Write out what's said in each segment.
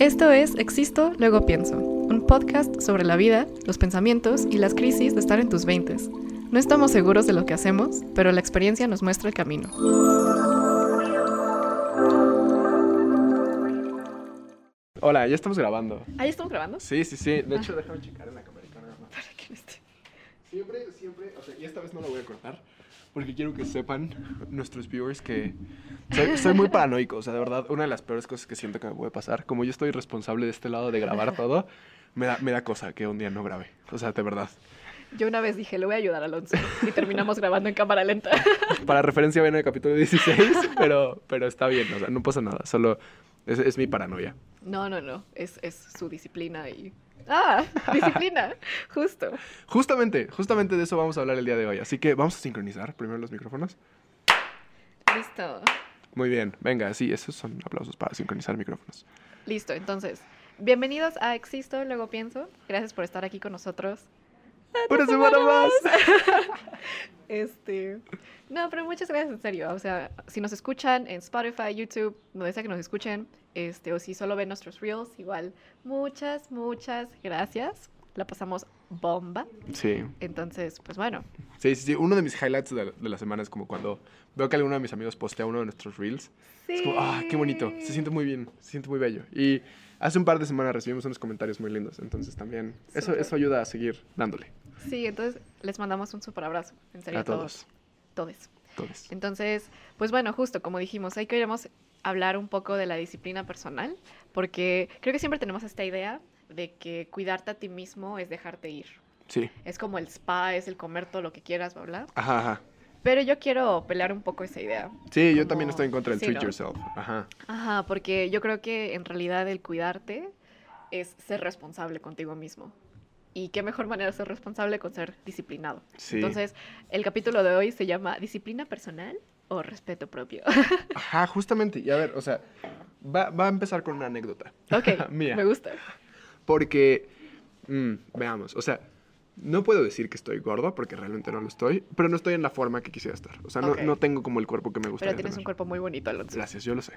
Esto es Existo, luego pienso, un podcast sobre la vida, los pensamientos y las crisis de estar en tus veintes. No estamos seguros de lo que hacemos, pero la experiencia nos muestra el camino. Hola, ya estamos grabando. ¿Ahí estamos grabando? Sí, sí, sí. De hecho, déjame checar en la cámara. Para que no esté. Siempre, siempre, o sea, y esta vez no lo voy a cortar, porque quiero que sepan nuestros viewers que soy, soy muy paranoico, o sea, de verdad, una de las peores cosas que siento que me puede pasar, como yo estoy responsable de este lado de grabar todo, me da, me da cosa que un día no grabe, o sea, de verdad. Yo una vez dije, le voy a ayudar a Alonso. Y terminamos grabando en cámara lenta. Para referencia viene el capítulo 16, pero, pero está bien, o sea, no pasa nada, solo es, es mi paranoia. No, no, no. Es, es su disciplina y. ¡Ah! Disciplina. Justo. Justamente, justamente de eso vamos a hablar el día de hoy, así que vamos a sincronizar primero los micrófonos. Listo. Muy bien, venga, sí, esos son aplausos para sincronizar micrófonos. Listo. Entonces, bienvenidos a Existo, luego pienso. Gracias por estar aquí con nosotros. ¡Una semana más! Este. No, pero muchas gracias, en serio. O sea, si nos escuchan en Spotify, YouTube, donde sea que nos escuchen, este, o si solo ven nuestros reels, igual, muchas, muchas gracias. La pasamos bomba. Sí, Entonces, pues bueno. sí, sí, sí. Uno de mis highlights de la, de la semana es como cuando veo que alguno de mis amigos postea uno de nuestros reels. Es como, ah, qué bonito. Se siente muy bien, se siente muy bello. Y hace un par de semanas recibimos unos comentarios muy lindos. Entonces también, eso, eso ayuda a seguir dándole. Sí, entonces les mandamos un super abrazo. En serio, A todos. Todos. Todos. Entonces, pues bueno, justo como dijimos, ahí queremos hablar un poco de la disciplina personal, porque creo que siempre tenemos esta idea de que cuidarte a ti mismo es dejarte ir. Sí. Es como el spa, es el comer todo lo que quieras, bla, bla. Ajá, ajá. Pero yo quiero pelear un poco esa idea. Sí, yo también estoy en contra del sí, treat ¿no? yourself. Ajá. Ajá, porque yo creo que en realidad el cuidarte es ser responsable contigo mismo. Y qué mejor manera de ser responsable con ser disciplinado. Sí. Entonces, el capítulo de hoy se llama ¿Disciplina personal o respeto propio? Ajá, justamente. Y a ver, o sea, va, va a empezar con una anécdota. ok, Mía. me gusta. Porque, mm, veamos, o sea, no puedo decir que estoy gordo porque realmente no lo estoy, pero no estoy en la forma que quisiera estar. O sea, no, Ok. no tengo como el cuerpo que me gustaría Pero tienes un tener. cuerpo muy bonito, Alonso. Gracias, yo lo sé.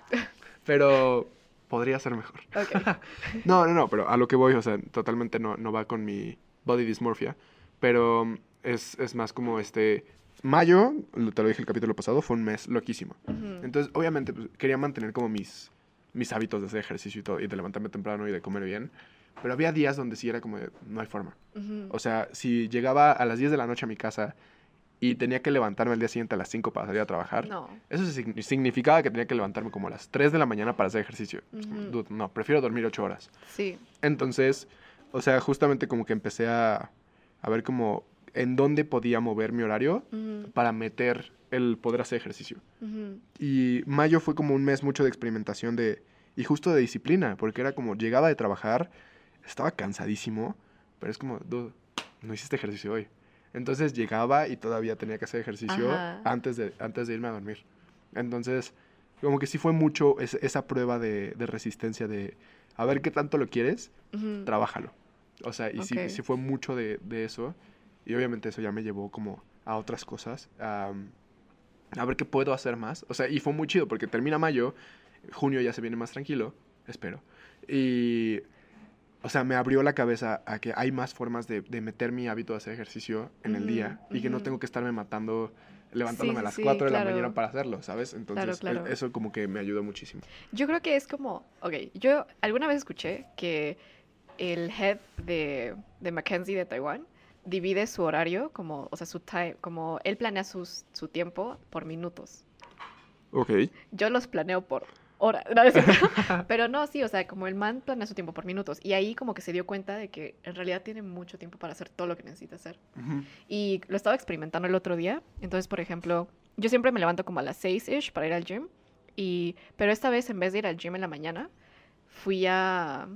Pero podría ser mejor. No, no, no, pero a lo que voy, o sea, totalmente no, no va con mi body dysmorphia, pero mm, es, es más como este... Mayo, te lo dije el capítulo pasado, fue un mes loquísimo. Entonces, obviamente, pues, quería mantener como mis, mis hábitos de hacer ejercicio y todo, y de levantarme temprano y de comer bien. Pero había días donde sí era como, de, no hay forma. O sea, si llegaba a las 10 de la noche a mi casa y tenía que levantarme al día siguiente a las 5 para salir a trabajar, No. eso sign- significaba que tenía que levantarme como a las 3 de la mañana para hacer ejercicio. "Dude, no, prefiero dormir 8 horas. Sí. Entonces, o sea, justamente como que empecé a, a ver como en dónde podía mover mi horario para meter el poder hacer ejercicio. Y mayo fue como un mes mucho de experimentación de, y justo de disciplina, porque era como llegaba de trabajar, estaba cansadísimo, pero es como, "Dude, no hiciste ejercicio hoy. Entonces llegaba y todavía tenía que hacer ejercicio Ajá. antes de, antes de irme a dormir. Entonces, como que sí fue mucho es- esa prueba de, de resistencia de, a ver qué tanto lo quieres, Ujú. trabájalo. O sea, y sí, Ok. sí fue mucho de, de eso. Y obviamente eso ya me llevó como a otras cosas. am, a ver qué puedo hacer más. O sea, y fue muy chido porque termina mayo, junio ya se viene más tranquilo, espero. Y, o sea, me abrió la cabeza a que hay más formas de, de meter mi hábito de hacer ejercicio en el día y que no tengo que estarme matando levantándome Sí, a las sí, 4 de claro. la mañana para hacerlo, ¿sabes? Entonces, claro. e- eso como que me ayudó muchísimo. Yo creo que es como, ok, yo alguna vez escuché que el head de, de Mackenzie de Taiwán divide su horario como, o sea, su time, como él planea sus, su tiempo por minutos. Ok. Yo los planeo por horas. Pero no, sí, o sea, como el man planea su tiempo por minutos. Y ahí como que se dio cuenta de que en realidad tiene mucho tiempo para hacer todo lo que necesita hacer. Y lo estaba experimentando el otro día. Entonces, por ejemplo, yo siempre me levanto como a las 6-ish para ir al gym. Y, pero esta vez, en vez de ir al gym en la mañana, fui a,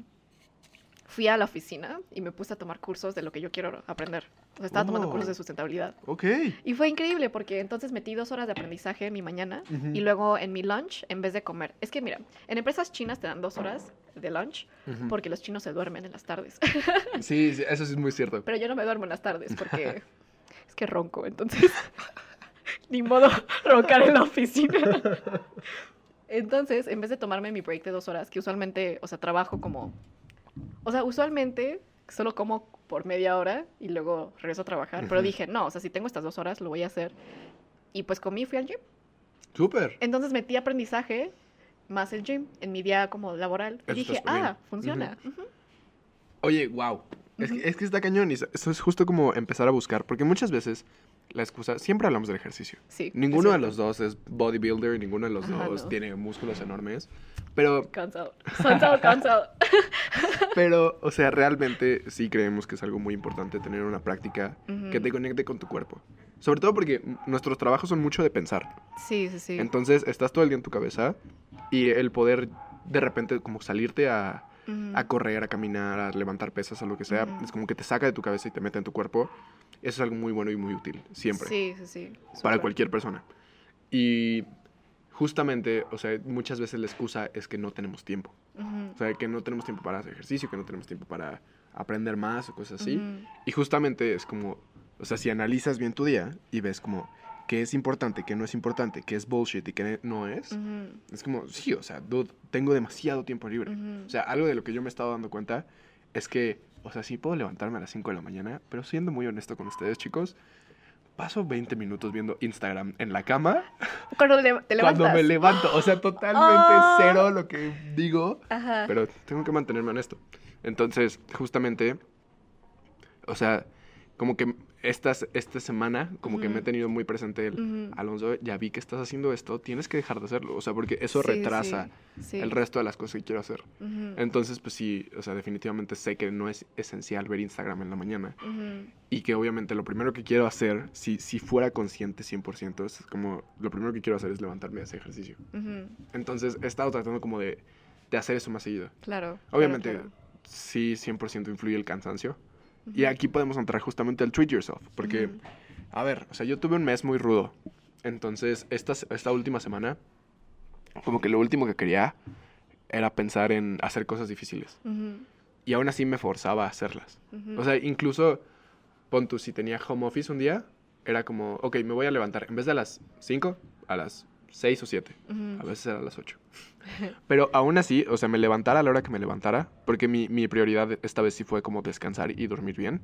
fui a la oficina y me puse a tomar cursos de lo que yo quiero aprender. O sea, estaba tomando Oh. cursos de sustentabilidad. Ok. Y fue increíble porque entonces metí dos horas de aprendizaje en mi mañana Ujú. y luego en mi lunch, en vez de comer. Es que mira, en empresas chinas te dan dos horas de lunch Ujú. porque los chinos se duermen en las tardes. Sí, sí, eso sí es muy cierto. Pero yo no me duermo en las tardes porque es que ronco, entonces ni modo roncar en la oficina. Entonces, en vez de tomarme mi break de dos horas, que usualmente, o sea, trabajo como... O sea, usualmente solo como por media hora y luego regreso a trabajar. Pero dije, no, o sea, si tengo estas dos horas, lo voy a hacer. Y pues comí y fui al gym. Súper. Entonces metí aprendizaje más el gym en mi día como laboral. Y Eso dije, está súper ah, funciona. Oye, wow. Es, que, es que está cañón y eso es justo como empezar a buscar, porque muchas veces la excusa, siempre hablamos del ejercicio. Sí. Ninguno de los dos es bodybuilder, ninguno de los Ajá, dos no. tiene músculos enormes, pero, Cansado. Cansado, cansado. pero, o sea, realmente sí creemos que es algo muy importante tener una práctica que te conecte con tu cuerpo. Sobre todo porque nuestros trabajos son mucho de pensar. Sí, sí, sí. Entonces, estás todo el día en tu cabeza y el poder de repente como salirte a, A correr, a caminar, a levantar pesas, a lo que sea, es como que te saca de tu cabeza y te mete en tu cuerpo. Eso es algo muy bueno y muy útil, siempre, Sí, sí, sí. para cualquier persona. Y justamente, o sea, muchas veces la excusa es que no tenemos tiempo. O sea, que no tenemos tiempo para hacer ejercicio, que no tenemos tiempo para aprender más o cosas así. Y justamente es como, o sea, si analizas bien tu día y ves como qué es importante, qué no es importante, qué es bullshit y qué no es, Ujú. es como, sí, o sea, dude, tengo demasiado tiempo libre. Ujú. O sea, algo de lo que yo me he estado dando cuenta es que, o sea, sí puedo levantarme a las 5 de la mañana, pero siendo muy honesto con ustedes, chicos, paso 20 minutos viendo Instagram en la cama Cuando le- te levantas. cuando me levanto. O sea, totalmente Ah. cero lo que digo, Ajá. pero tengo que mantenerme honesto. Entonces, justamente, o sea, como que estas, esta semana, como que me he tenido muy presente el. Alonso, ya vi que estás haciendo esto, tienes que dejar de hacerlo. O sea, porque eso Sí, retrasa sí, sí. el resto de las cosas que quiero hacer. Entonces, pues sí, o sea, definitivamente sé que no es esencial ver Instagram en la mañana. Y que obviamente lo primero que quiero hacer, si, si fuera consciente 100%, es como lo primero que quiero hacer es levantarme a hacer ejercicio. Entonces, he estado tratando como de, de hacer eso más seguido. Claro. claro, Obviamente, claro. sí, 100% influye el cansancio. Y aquí podemos entrar justamente al treat yourself. Porque, a ver, o sea, yo tuve un mes muy rudo. Entonces, esta, esta última semana, como que lo último que quería era pensar en hacer cosas difíciles. Y aún así me forzaba a hacerlas. O sea, incluso, pon tú, si tenía home office un día, era como, ok, me voy a levantar. En vez de a las 5, a las 6 o 7. Ujú. A veces era a las 8. Pero aún así, o sea, me levantara a la hora que me levantara, porque mi, mi prioridad esta vez sí fue como descansar y dormir bien.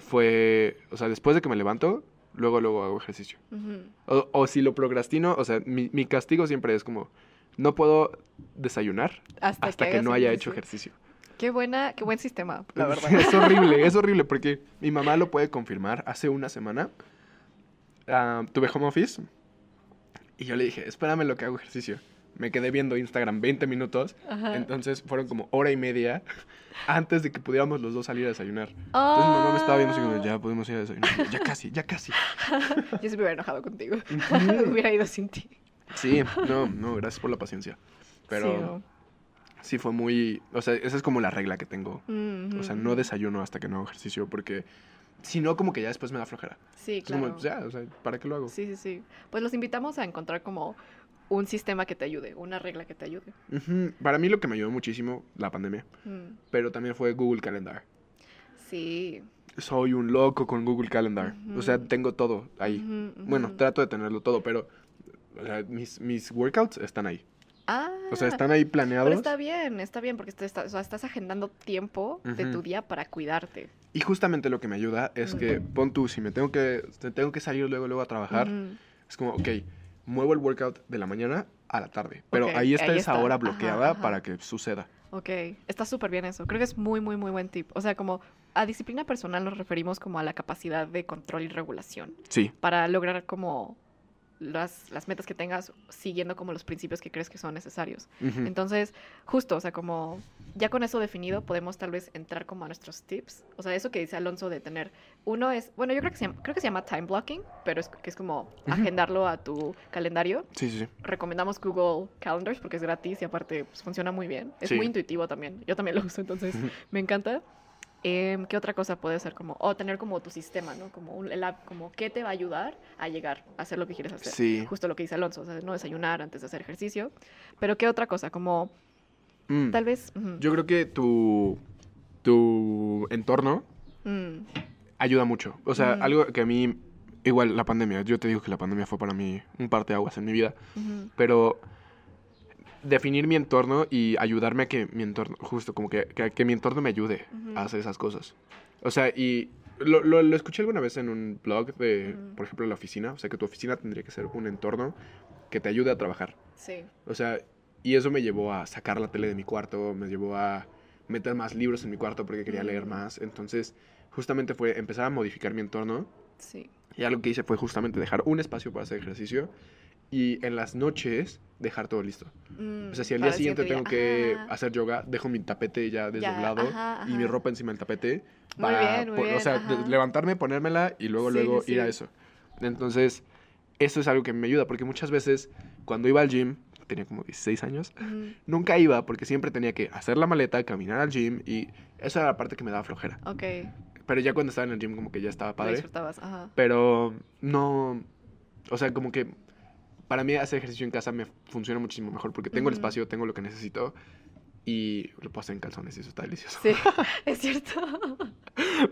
Fue, o sea, después de que me levanto, luego, luego hago ejercicio. Ujú. O, o si lo procrastino, o sea, mi, mi castigo siempre es como, no puedo desayunar Hasta, hasta que hagas no haya hecho ejercicio. ejercicio. Qué buena, qué buen sistema, la verdad. Es horrible, es horrible, porque mi mamá lo puede confirmar. Hace una semana ah, tuve home office y yo le dije, espérame lo que hago ejercicio. Me quedé viendo Instagram 20 minutos, Ajá. entonces fueron como hora y media antes de que pudiéramos los dos salir a desayunar. Entonces mi mamá me estaba viendo así como, ya podemos ir a desayunar. Ya casi, ya casi. Yo se me hubiera enojado contigo. Hubiera ido sin ti. Sí, no, no, gracias por la paciencia. Pero sí, fue muy, o sea, esa es como la regla que tengo. O sea, no desayuno hasta que no hago ejercicio porque si no, como que ya después me da flojera. Sí, claro. como, ya, o sea, ¿para qué lo hago? Sí, sí, sí. Pues los invitamos a encontrar como un sistema que te ayude, una regla que te ayude. Para mí lo que me ayudó muchísimo, la pandemia, Mm, pero también fue Google Calendar. Sí. Soy un loco con Google Calendar. O sea, tengo todo ahí. Bueno, trato de tenerlo todo, pero o sea, mis, mis workouts están ahí. Ah, O sea, están ahí planeados. pero está bien, está bien, porque está- o sea, estás agendando tiempo de tu día para cuidarte. Y justamente lo que me ayuda es que, pon tú, si me tengo que, tengo que salir luego, luego a trabajar, es como, ok, muevo el workout de la mañana a la tarde. Pero ahí está ahí esa está. hora Ajá, bloqueada ajá. para que suceda. Ok, está súper bien eso. Creo que es muy, muy, muy buen tip. O sea, como a disciplina personal nos referimos como a la capacidad de control y regulación Sí. para lograr como las, las metas que tengas siguiendo como los principios que crees que son necesarios. Entonces, justo, o sea, como ya con eso definido, podemos tal vez entrar como a nuestros tips. O sea, eso que dice Alonso de tener, uno es, bueno, yo creo que se llama, creo que se llama time blocking, pero es que es como agendarlo a tu calendario. Sí, sí, sí. Recomendamos Google Calendars porque es gratis y aparte pues, funciona muy bien. Es Sí. muy intuitivo también. Yo también lo uso, entonces me encanta. Em, ¿Qué otra cosa puede ser como, o tener como tu sistema, ¿no? Como un, el app, como qué te va a ayudar a llegar a hacer lo que quieres hacer. Sí. Justo lo que dice Alonso, o sea, no desayunar antes de hacer ejercicio. Pero ¿qué otra cosa? Como Mm. tal vez... Yo creo que tu, tu entorno mm, ayuda mucho. O sea, Mm. algo que a mí, igual la pandemia, yo te digo que la pandemia fue para mí un parteaguas en mi vida, pero definir mi entorno y ayudarme a que mi entorno, justo como que, que, que mi entorno me ayude a hacer esas cosas. O sea, y lo, lo, lo escuché alguna vez en un blog de, por ejemplo, la oficina. O sea, que tu oficina tendría que ser un entorno que te ayude a trabajar. Sí. O sea, y eso me llevó a sacar la tele de mi cuarto, me llevó a meter más libros en mi cuarto porque quería leer más. Entonces, justamente fue empezar a modificar mi entorno. Sí. Y algo que hice fue justamente dejar un espacio para hacer ejercicio y en las noches dejar todo listo. O sea, si al Mm, día siguiente tengo que Ajá. hacer yoga, dejo mi tapete ya desdoblado ajá, y mi ropa encima del tapete Muy para, bien, muy po- o sea, levantarme, ponérmela y luego Sí, luego sí, ir a eso. Entonces, eso es algo que me ayuda porque muchas veces cuando iba al gym, tenía como 16 años, nunca iba porque siempre tenía que hacer la maleta, caminar al gym y esa era la parte que me daba flojera. Ok. Pero ya cuando estaba en el gym como que ya estaba Lo padre. disfrutabas. Ajá. Pero no, o sea, como que para mí hacer ejercicio en casa me funciona muchísimo mejor porque tengo el espacio, tengo lo que necesito y lo puedo hacer en calzones y eso está delicioso. Sí, es cierto.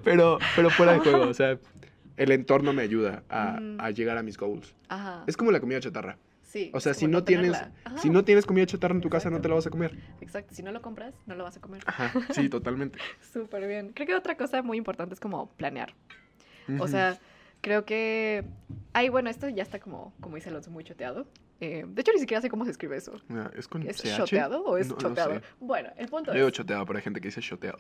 Pero, pero fuera de juego, o sea, el entorno me ayuda a, llegar a mis goals. Ajá. Es como la comida chatarra. Sí. O sea, si no tienes, si no tienes comida chatarra en tu casa, no te la vas a comer. Exacto. Si no lo compras, no lo vas a comer. Ajá, sí, totalmente. Súper bien. Creo que otra cosa muy importante es como planear. O sea, creo que... Ay, bueno, esto ya está como, como dice Alonso, muy choteado. Eh, de hecho, ni siquiera sé cómo se escribe eso. Mira, ¿Es con ¿Es CH? choteado o es No, no choteado? sé. Bueno, el punto Yo es... choteado, pero hay gente que dice choteado.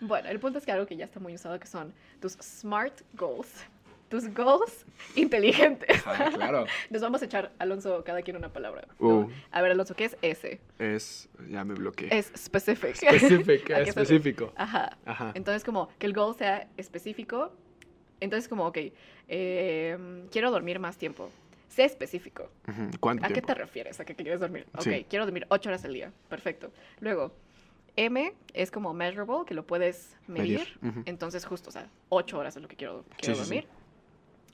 Bueno, el punto es que algo que ya está muy usado que son tus SMART goals. Tus goals inteligentes. Ah, claro. Nos vamos a echar, Alonso, cada quien una palabra. ¿no? Uh. A ver, Alonso, ¿qué es ese? Es, ya me bloqueé. Es specific. Específico, ¿A qué se- específico. Ajá. Ajá. Entonces, como que el goal sea específico. Entonces, como, ok, eh, quiero dormir más tiempo. Sé específico. ¿Cuánto ¿A qué tiempo? te refieres? ¿A qué quieres dormir? Ok, Sí. quiero dormir 8 horas al día. Perfecto. Luego, M es como measurable, que lo puedes medir. Medir, ujú. Entonces, justo, o sea, 8 horas es lo que quiero, quiero sí, sí. dormir.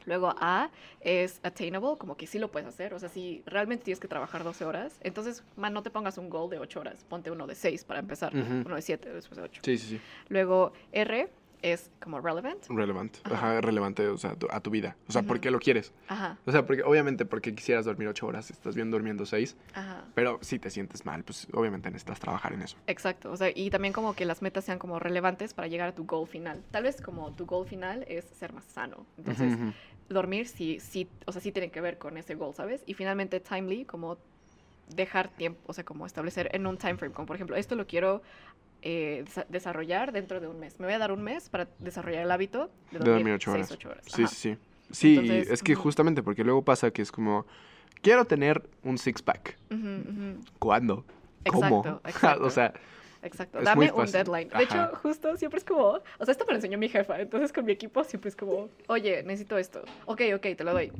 Luego A es attainable, como que sí lo puedes hacer. O sea, si realmente tienes que trabajar 12 horas, entonces, man, no te pongas un goal de 8 horas. Ponte uno de 6 para empezar. Ujú. Uno de 7, después de 8. Sí, sí, sí. Luego R es como relevant. Relevant. Ajá. Ajá, relevante, o sea, a tu vida. O sea, ¿por qué lo quieres? Ajá, O sea, porque obviamente porque quisieras dormir ocho horas, estás bien durmiendo seis, ajá. pero si te sientes mal, pues obviamente necesitas trabajar en eso. Exacto, o sea, y también como que las metas sean como relevantes para llegar a tu goal final. Tal vez como tu goal final es ser más sano. Entonces, dormir sí, sí, o sea, sí tiene que ver con ese goal, ¿sabes? Y finalmente timely, como dejar tiempo, o sea, como establecer en un time frame, como por ejemplo, esto lo quiero eh, desa- desarrollar dentro de un mes. Me voy a dar un mes para desarrollar el hábito de De dormir, dormir ocho seis, horas. ocho horas. Sí, Ajá. sí, sí. Sí, Entonces, es que justamente porque luego pasa que es como, quiero tener un six-pack. Ujú, ujú. ¿Cuándo? ¿Cómo? Exacto, exacto. o sea, Exacto, Es dame un deadline. De Ajá. hecho, justo siempre es como, o sea, esto me lo enseñó mi jefa, entonces con mi equipo siempre es como, oye, necesito esto. Ok, ok, te lo doy.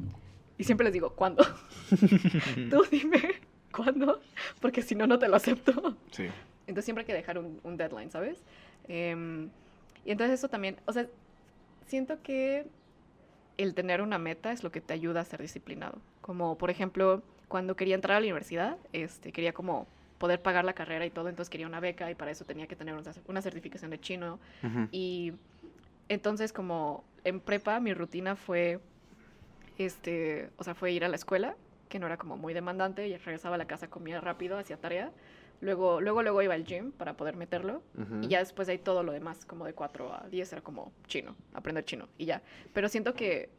Y siempre les digo, ¿cuándo? Tú dime, ¿cuándo? Porque si no, no te lo acepto. sí. Entonces siempre hay que dejar un, un deadline, ¿sabes? Em, y entonces eso también, o sea, siento que el tener una meta es lo que te ayuda a ser disciplinado. Como, por ejemplo, cuando quería entrar a la universidad, este, quería como poder pagar la carrera y todo, entonces quería una beca y para eso tenía que tener una, certificación de chino. Ujú. Y entonces como en prepa mi rutina fue, este, o sea, fue ir a la escuela, que no era como muy demandante, y regresaba a la casa, comía rápido, hacía tarea. Luego, luego, luego iba al gym para poder meterlo. Y ya después de ahí todo lo demás, como de 4 a 10, era como chino, aprender chino y ya. Pero siento que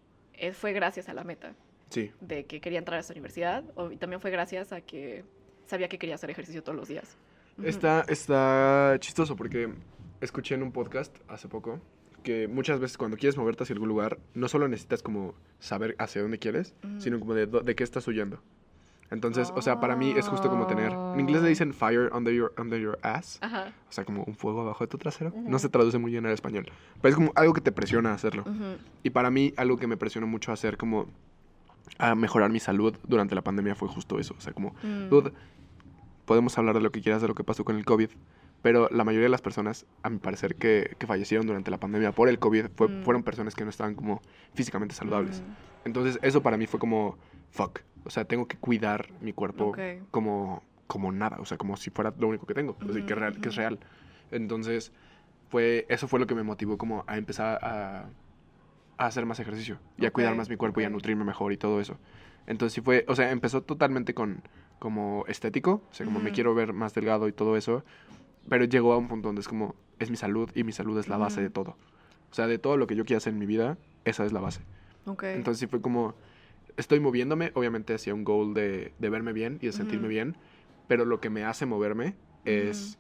fue gracias a la meta Sí. de que quería entrar a esa universidad o- y también fue gracias a que sabía que quería hacer ejercicio todos los días. Ujú. Está, está chistoso porque escuché en un podcast hace poco que muchas veces cuando quieres moverte hacia algún lugar, no solo necesitas como saber hacia dónde quieres, sino como de, de qué estás huyendo. Entonces, o sea, para mí es justo como tener... En inglés le dicen fire under your, under your ass. Ajá. O sea, como un fuego abajo de tu trasero. Ujú. No se traduce muy bien al español. Pero es como algo que te presiona a hacerlo. Ujú. Y para mí, algo que me presionó mucho a hacer como... A mejorar mi salud durante la pandemia fue justo eso. O sea, como... Mm. Dude, podemos hablar de lo que quieras de lo que pasó con el COVID, pero la mayoría de las personas, a mi parecer, que, que fallecieron durante la pandemia por el COVID fue- Mm. fueron personas que no estaban como físicamente saludables. Mm. Entonces, eso para mí fue como, fuck. O sea, tengo que cuidar mi cuerpo Ok. como, como nada, o sea, como si fuera lo único que tengo, o sea, que, es real, que es real. Entonces, fue, eso fue lo que me motivó como a empezar a, a hacer más ejercicio y a cuidar más mi cuerpo y a nutrirme mejor y todo eso. Entonces sí fue, o sea, empezó totalmente con, como estético, o sea, como me Ujú. quiero ver más delgado y todo eso, pero llegó a un punto donde es como, es mi salud y mi salud es la base Ujú. de todo. O sea, de todo lo que yo quiero hacer en mi vida, esa es la base. Ok. Entonces sí fue como, estoy moviéndome, obviamente hacia un goal de, de verme bien y de sentirme bien, pero lo que me hace moverme es,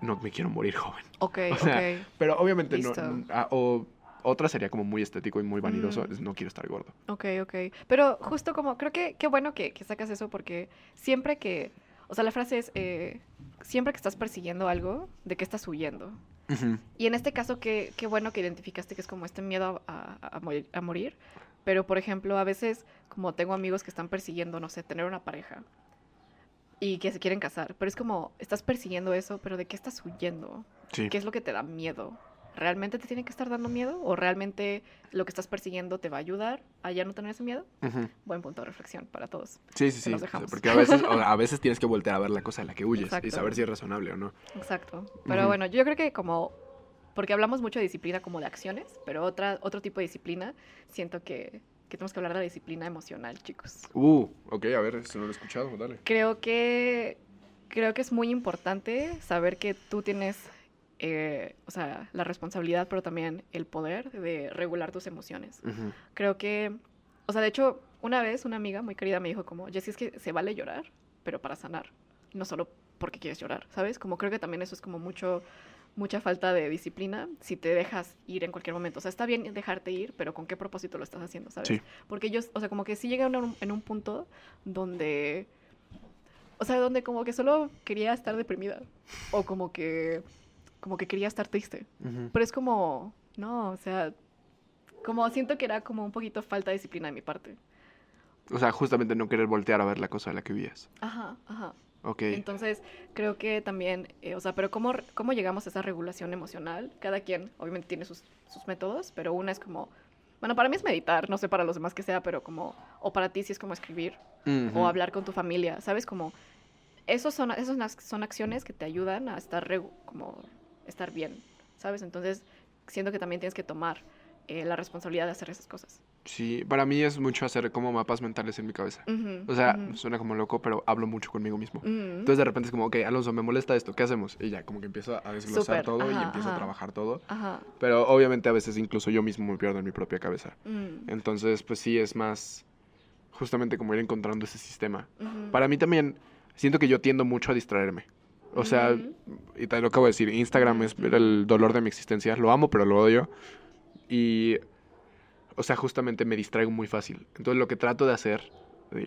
no me quiero morir joven. ok, o sea, ok. Pero obviamente no, Listo. ah, o otra sería como muy estético y muy vanidoso, Mm. no quiero estar gordo. Ok, ok. Pero justo como, creo que qué bueno que, que sacas eso porque siempre que, o sea, la frase es, eh, siempre que estás persiguiendo algo, ¿de qué estás huyendo? Y en este caso, qué, qué bueno que identificaste que es como este miedo a, a- a morir, a morir. Pero, por ejemplo, a veces, como tengo amigos que están persiguiendo, no sé, tener una pareja y que se quieren casar, pero es como, estás persiguiendo eso, pero ¿de qué estás huyendo? Sí. ¿Qué es lo que te da miedo? ¿Realmente te tiene que estar dando miedo? ¿O realmente lo que estás persiguiendo te va a ayudar a ya no tener ese miedo? Buen punto de reflexión para todos. Sí, sí, sí. nos dejamos. porque a veces, a veces tienes que voltear a ver la cosa de la que huyes y saber si es razonable o no. Exacto. Pero bueno, yo creo que como, porque hablamos mucho de disciplina como de acciones, pero otra, otro tipo de disciplina, siento que, que tenemos que hablar de la disciplina emocional, chicos. Uh, ok, a ver, no lo he escuchado, dale. Creo que, creo que es muy importante saber que tú tienes, eh, o sea, la responsabilidad, pero también el poder de regular tus emociones. Ujú. Creo que, o sea, de hecho, una vez una amiga muy querida me dijo como, Jessie, es que se vale llorar, pero para sanar, no solo porque quieres llorar, ¿sabes? Como creo que también eso es como mucho, mucha falta de disciplina si te dejas ir en cualquier momento. O sea, está bien dejarte ir, pero ¿con qué propósito lo estás haciendo, sabes? Sí. Porque yo, o sea, como que sí llegué un- en un punto donde, o sea, donde como que solo quería estar deprimida o como que, como que quería estar triste. Ujú. Pero es como, no, o sea, como siento que era como un poquito falta de disciplina de mi parte. O sea, justamente no querer voltear a ver la cosa de la que huyes. Ajá, ajá. Ok. Entonces, creo que también, eh, o sea, pero ¿cómo, ¿cómo llegamos a esa regulación emocional? Cada quien, obviamente, tiene sus, sus métodos, pero una es como, bueno, para mí es meditar, no sé para los demás que sea, pero como, o para ti sí es como escribir, o hablar con tu familia, ¿sabes? Como, esos son, esos son ac- son acciones que te ayudan a estar, como, estar bien, ¿sabes? Entonces, siento que también tienes que tomar eh, la responsabilidad de hacer esas cosas. Sí, para mí es mucho hacer como mapas mentales en mi cabeza. O sea, suena como loco, pero hablo mucho conmigo mismo. ujú. Entonces de repente es como, ok, Alonso, me molesta esto, ¿qué hacemos? Y ya, como que empiezo a desglosar todo y ajá, empiezo a trabajar todo. Ajá. Pero obviamente a veces incluso yo mismo me pierdo en mi propia cabeza. mm, Entonces, pues sí, es más justamente como ir encontrando ese sistema. Para mí también, siento que yo tiendo mucho a distraerme. O sea, y te lo acabo de decir, Instagram es el dolor de mi existencia. Lo amo, pero lo odio. Y, o sea, justamente me distraigo muy fácil. Entonces lo que trato de hacer,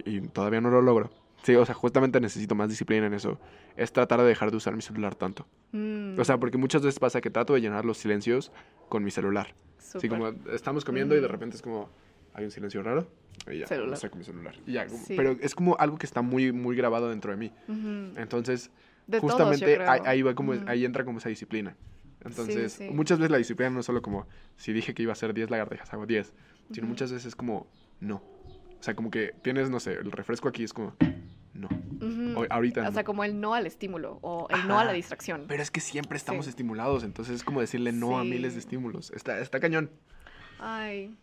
y, y todavía no lo logro, sí, o sea, justamente necesito más disciplina en eso, es tratar de dejar de usar mi celular tanto. Mm, O sea, porque muchas veces pasa que trato de llenar los silencios con mi celular. Así súper. como estamos comiendo y de Ujú. repente es como, hay un silencio raro. Y ya, Celular. saco mi celular. Y ya, como- Sí. pero es como algo que está muy, muy grabado dentro de mí. Entonces, De justamente ahí, ahí va como, ahí entra como esa disciplina. Entonces, sí. muchas veces la disciplina no es solo como, si dije que iba a hacer 10 lagartijas, hago 10. Sino muchas veces es como, no. O sea, como que tienes, no sé, el refresco aquí es como, no. Ujú. O- ahorita O no. sea, como el no al estímulo o el no a la distracción. Pero es que siempre estamos Sí. estimulados, entonces es como decirle no a miles de estímulos. Está, está cañón. Ay,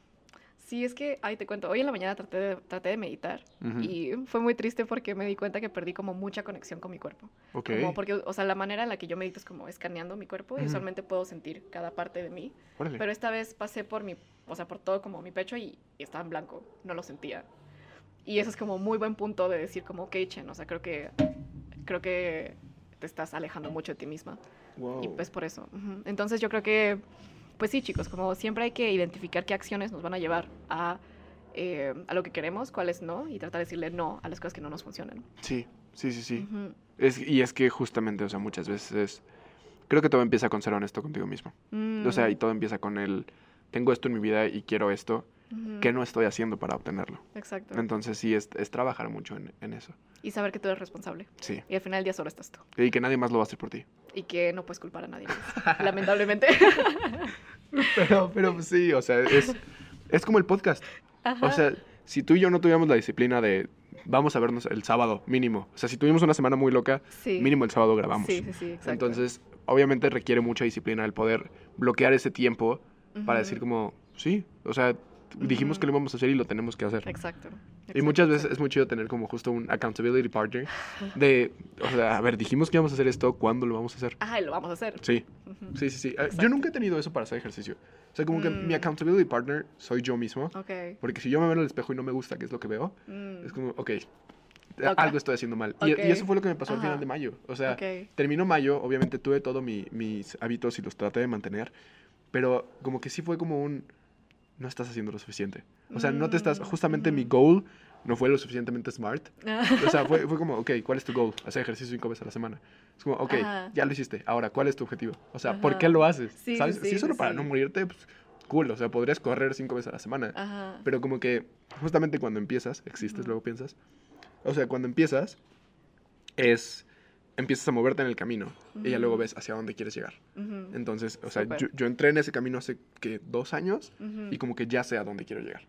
sí, es que, ay, te cuento, hoy en la mañana traté de, traté de meditar Ujú. y fue muy triste porque me di cuenta que perdí como mucha conexión con mi cuerpo. Ok. Como porque, o sea, la manera en la que yo medito es como escaneando mi cuerpo y Ujú. usualmente puedo sentir cada parte de mí. Órale. Pero esta vez pasé por mi, o sea, por todo como mi pecho y, y estaba en blanco, no lo sentía. Y eso es como muy buen punto de decir como, ok, Chen, o sea, creo que, creo que te estás alejando mucho de ti misma. Wow. Y pues por eso. ujú. Entonces yo creo que, pues sí, chicos, como siempre hay que identificar qué acciones nos van a llevar a, eh, a lo que queremos, cuáles no, y tratar de decirle no a las cosas que no nos funcionan. Sí, sí, sí, sí. Es, y es que justamente, o sea, muchas veces creo que todo empieza con ser honesto contigo mismo. O sea, y Mm, todo empieza con el, tengo esto en mi vida y quiero esto, ¿qué no estoy haciendo para obtenerlo? Exacto. Entonces sí, es, es trabajar mucho en, en eso. Y saber que tú eres responsable. Sí. Y al final del día solo estás tú. Y que nadie más lo va a hacer por ti. Y que no puedes culpar a nadie más. Lamentablemente. Pero, pero pues, sí, o sea, es, es como el podcast. O Ajá. sea, si tú y yo no tuviéramos la disciplina de, vamos a vernos el sábado, mínimo. O sea, si tuvimos una semana muy loca, sí. mínimo el sábado grabamos. Sí, sí, sí, exacto. Entonces, obviamente requiere mucha disciplina el poder bloquear ese tiempo para decir como, sí, o sea, Dijimos que lo íbamos a hacer y lo tenemos que hacer. Exacto. Y muchas exacto, veces es muy chido tener como justo un accountability partner de, o sea, a ver, dijimos que íbamos a hacer esto, ¿cuándo lo vamos a hacer? Ajá, y lo vamos a hacer. Sí, sí, sí, sí. Yo Exacto. nunca he tenido eso para hacer ejercicio. O sea, como que mi Mm. accountability partner soy yo mismo. Ok. Porque si yo me veo en el espejo y no me gusta qué es lo que veo, Mm, es como, ok, Ok. algo estoy haciendo mal. Y, Ok. y eso fue lo que me pasó al final Ajá. de mayo. O sea, ok. terminó mayo, obviamente tuve todos mis hábitos y los traté de mantener, pero como que sí fue como un, no estás haciendo lo suficiente. O sea, no te estás, Mm, justamente mi goal no fue lo suficientemente smart. O sea, fue, fue como, ok, ¿cuál es tu goal? Hacer ejercicio cinco veces a la semana. Es como, ok, Ajá. ya lo hiciste. Ahora, ¿cuál es tu objetivo? O sea, ¿por Ajá. qué lo haces? Sí, ¿Sabes? sí, si es solo sí, para no morirte, pues cool. O sea, podrías correr cinco veces a la semana. Ajá. Pero como que justamente cuando empiezas, existes, luego piensas. O sea, cuando empiezas, es. Empiezas a moverte en el camino y ya luego ves hacia dónde quieres llegar. Entonces, o sea, yo, yo entré en ese camino hace que dos años y como que ya sé a dónde quiero llegar.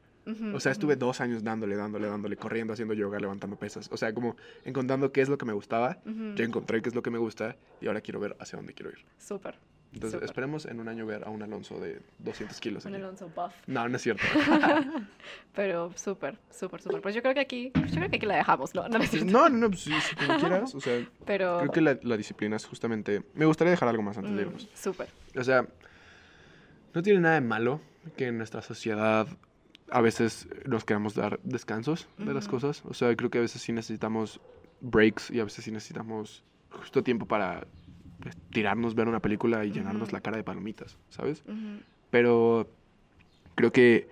O sea, estuve dos años dándole, dándole, dándole, corriendo, haciendo yoga, levantando pesas. O sea, como encontrando qué es lo que me gustaba. Ya encontré qué es lo que me gusta y ahora quiero ver hacia dónde quiero ir. Súper. Entonces, esperemos en un año ver a un Alonso de 200 kilos. Un aquí. Alonso buff. No, no es cierto. Pero súper, súper, súper. Pues yo creo que aquí, yo creo que aquí la dejamos, ¿no? No, no. No, pues, sí, como quieras. O sea, Pero. creo que la, la disciplina es justamente... Me gustaría dejar algo más antes de mm, irnos. Súper. O sea, no tiene nada de malo que en nuestra sociedad a veces nos queramos dar descansos de las cosas. O sea, creo que a veces sí necesitamos breaks y a veces sí necesitamos justo tiempo para pues, tirarnos, ver una película y llenarnos la cara de palomitas, ¿sabes? Pero creo que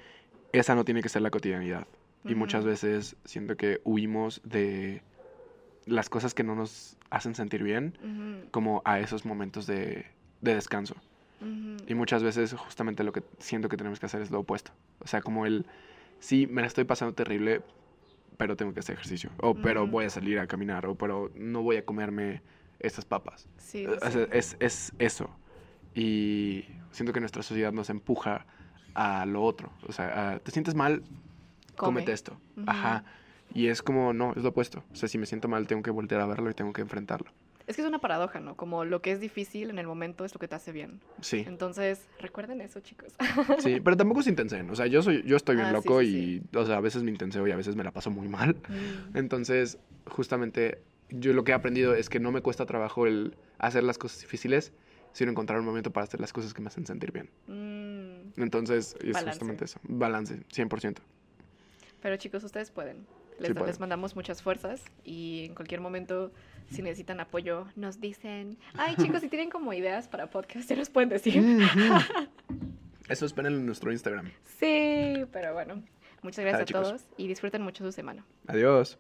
esa no tiene que ser la cotidianidad. Y muchas veces siento que huimos de las cosas que no nos hacen sentir bien como a esos momentos de, de descanso. Y muchas veces justamente lo que siento que tenemos que hacer es lo opuesto. O sea, como el, sí, me la estoy pasando terrible, pero tengo que hacer ejercicio. O pero voy a salir a caminar. O pero no voy a comerme estas papas. Sí, O sí. sea, es, es eso. Y siento que nuestra sociedad nos empuja a lo otro. O sea, a, te sientes mal, Come. cómete esto. Ujú. Ajá. Y es como, no, es lo opuesto. O sea, si me siento mal, tengo que voltear a verlo y tengo que enfrentarlo. Es que es una paradoja, ¿no? Como lo que es difícil en el momento es lo que te hace bien. Sí. Entonces, recuerden eso, chicos. Sí, pero tampoco se intensen. O sea, yo soy, yo estoy bien Ah, sí, loco sí, y, o sea, a veces me intenseo y a veces me la paso muy mal. Mm, Entonces, justamente, yo lo que he aprendido es que no me cuesta trabajo el hacer las cosas difíciles, sino encontrar un momento para hacer las cosas que me hacen sentir bien. mm. Entonces, es Balance. justamente eso. Balance, 100%. Pero chicos, ustedes pueden. Les, Sí pueden. les mandamos muchas fuerzas y en cualquier momento, si necesitan apoyo, nos dicen, ay chicos, si tienen como ideas para podcast, ya nos pueden decir. Eso espérenlo en nuestro Instagram. Sí, pero bueno, muchas gracias a chicos. todos y disfruten mucho su semana. Adiós.